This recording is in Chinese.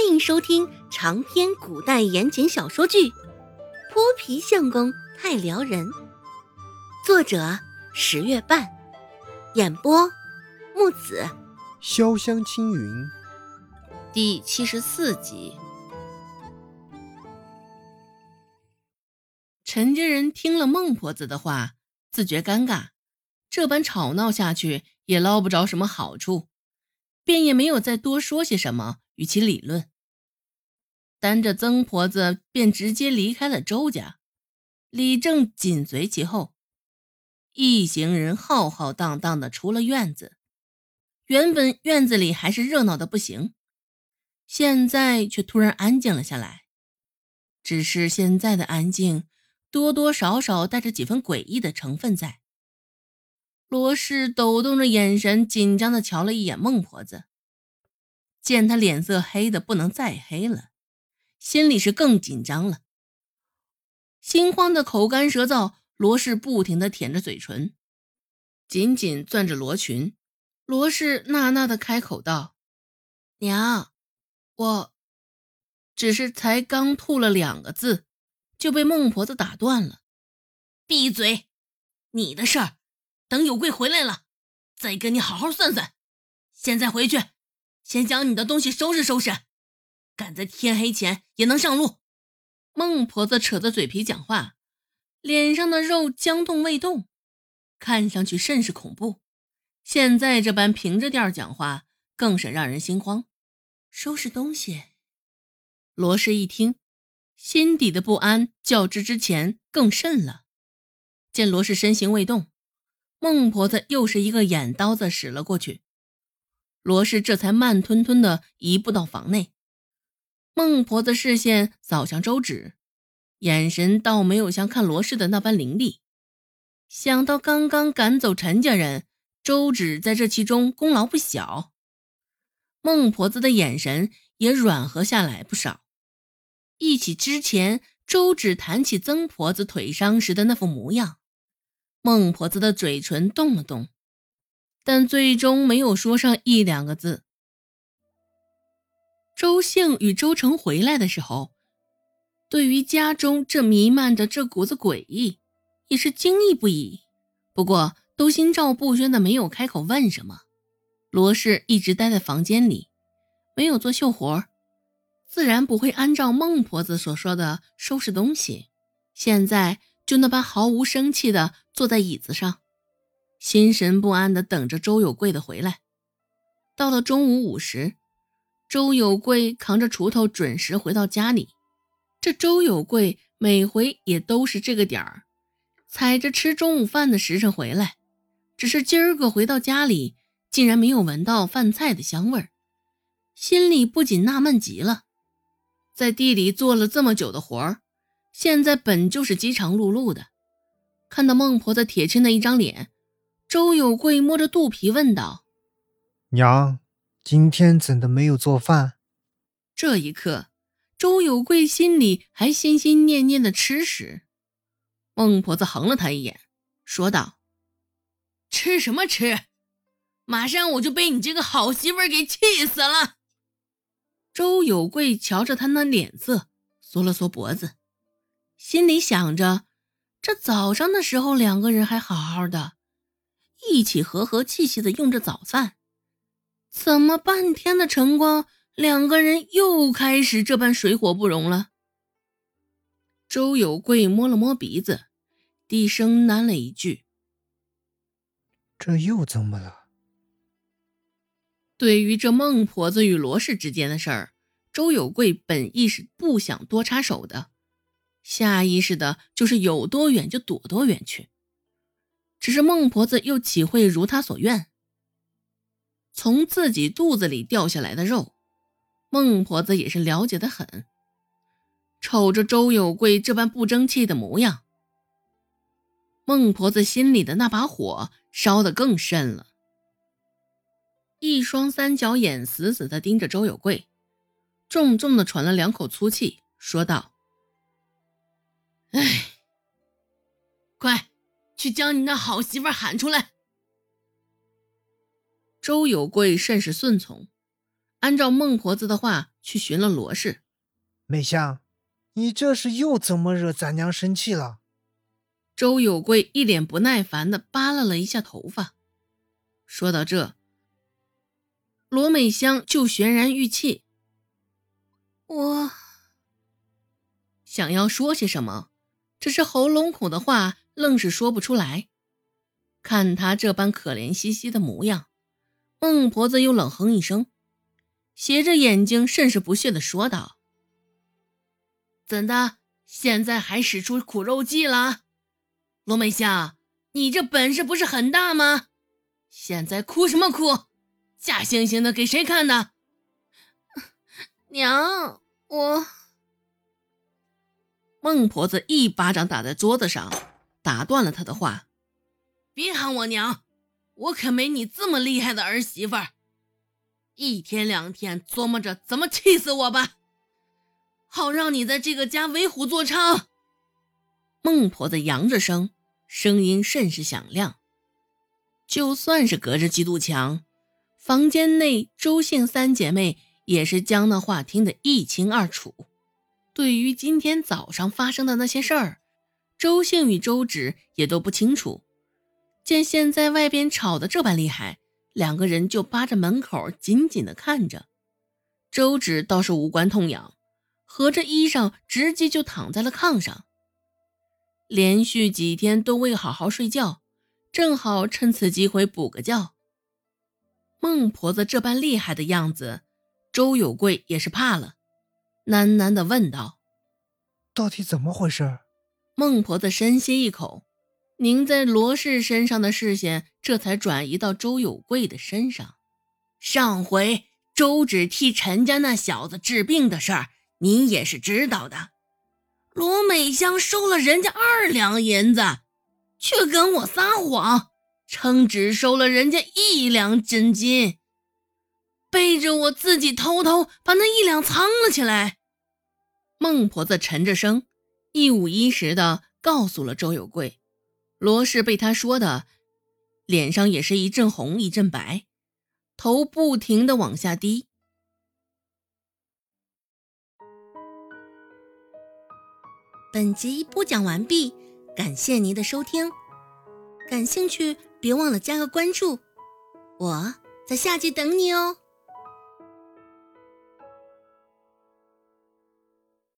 欢迎收听长篇古代言情小说剧《泼皮相公太撩人》，作者十月半，演播木子潇湘青云，第七十四集。陈家人听了孟婆子的话，自觉尴尬，这般吵闹下去也捞不着什么好处，便也没有再多说些什么。与其理论，单着曾婆子便直接离开了周家，李正紧随其后，一行人浩浩荡荡的出了院子。原本院子里还是热闹的不行，现在却突然安静了下来。只是现在的安静，多多少少带着几分诡异的成分在。罗氏抖动着眼神，紧张的瞧了一眼孟婆子。见他脸色黑的不能再黑了，心里是更紧张了，心慌的口干舌燥。罗氏不停的舔着嘴唇，紧紧攥着罗裙。罗氏呐呐的开口道：“娘，我……”只是才刚吐了两个字，就被孟婆子打断了：“闭嘴！你的事儿，等有贵回来了，再跟你好好算算。现在回去。”先将你的东西收拾收拾，赶在天黑前也能上路。孟婆子扯着嘴皮讲话，脸上的肉僵动未动，看上去甚是恐怖。现在这般平着调讲话，更是让人心慌。收拾东西，罗氏一听，心底的不安较之之前更甚了。见罗氏身形未动，孟婆子又是一个眼刀子使了过去。罗氏这才慢吞吞的移步到房内，孟婆子视线扫向周芷，眼神倒没有像看罗氏的那般凌厉。想到刚刚赶走陈家人，周芷在这其中功劳不小，孟婆子的眼神也软和下来不少。忆起之前周芷谈起曾婆子腿伤时的那副模样，孟婆子的嘴唇动了动。但最终没有说上一两个字。周兴与周成回来的时候，对于家中这弥漫着这股子诡异，也是惊异不已。不过都心照不宣的，没有开口问什么。罗氏一直待在房间里，没有做绣活，自然不会按照孟婆子所说的收拾东西。现在就那般毫无生气的坐在椅子上。心神不安地等着周有贵的回来。到了中午午时，周有贵扛着锄头准时回到家里。这周有贵每回也都是这个点儿，踩着吃中午饭的时辰回来。只是今儿个回到家里，竟然没有闻到饭菜的香味儿，心里不仅纳闷极了。在地里做了这么久的活儿，现在本就是饥肠辘辘的，看到孟婆子铁青的一张脸。周有贵摸着肚皮问道：“娘，今天怎的没有做饭？”这一刻，周有贵心里还心心念念的吃食，孟婆子横了他一眼，说道：“吃什么吃？马上我就被你这个好媳妇给气死了！”周有贵瞧着他那脸色，缩了缩脖子，心里想着：这早上的时候两个人还好好的。一起和和气气的用着早饭，怎么半天的晨光，两个人又开始这般水火不容了？周有贵摸了摸鼻子，低声喃了一句：“这又怎么了？”对于这孟婆子与罗氏之间的事儿，周有贵本意是不想多插手的，下意识的就是有多远就躲多远去。只是孟婆子又岂会如他所愿？从自己肚子里掉下来的肉，孟婆子也是了解的很。瞅着周有贵这般不争气的模样，孟婆子心里的那把火烧得更甚了。一双三角眼死死地盯着周有贵，重重地喘了两口粗气，说道：“哎，！”去将你那好媳妇喊出来。周有贵甚是顺从，按照孟婆子的话，去寻了罗氏。美香，你这是又怎么惹咱娘生气了？周有贵一脸不耐烦的扒拉了一下头发。说到这，罗美香就泫然欲泣。我想要说些什么，只是喉咙口的话愣是说不出来。看他这般可怜兮兮的模样，孟婆子又冷哼一声，斜着眼睛，甚是不屑的说道：“怎的，现在还使出苦肉计了？罗美香，你这本事不是很大吗？现在哭什么哭？假惺惺的给谁看呢？”娘，我……孟婆子一巴掌打在桌子上，打断了他的话。别喊我娘，我可没你这么厉害的儿媳妇儿。一天两天琢磨着怎么气死我吧，好让你在这个家为虎作伥。孟婆子扬着声，声音甚是响亮。就算是隔着几堵墙，房间内周姓三姐妹也是将那话听得一清二楚。对于今天早上发生的那些事儿，周姓与周芷也都不清楚。见现在外边吵得这般厉害，两个人就扒着门口紧紧的看着。周芷倒是无关痛痒，合着衣裳直接就躺在了炕上。连续几天都未好好睡觉，正好趁此机会补个觉。孟婆子这般厉害的样子，周有贵也是怕了，喃喃的问道：“到底怎么回事？”孟婆子深吸一口。凝在罗氏身上的视线，这才转移到周有贵的身上。上回周芷替陈家那小子治病的事儿，您也是知道的。罗美香收了人家二两银子，却跟我撒谎，称只收了人家一两真金，背着我自己偷偷把那一两藏了起来。孟婆子沉着声，一五一十的告诉了周有贵。罗氏被他说的，脸上也是一阵红一阵白，头不停的往下低。本集播讲完毕，感谢您的收听。感兴趣别忘了加个关注，我在下集等你哦。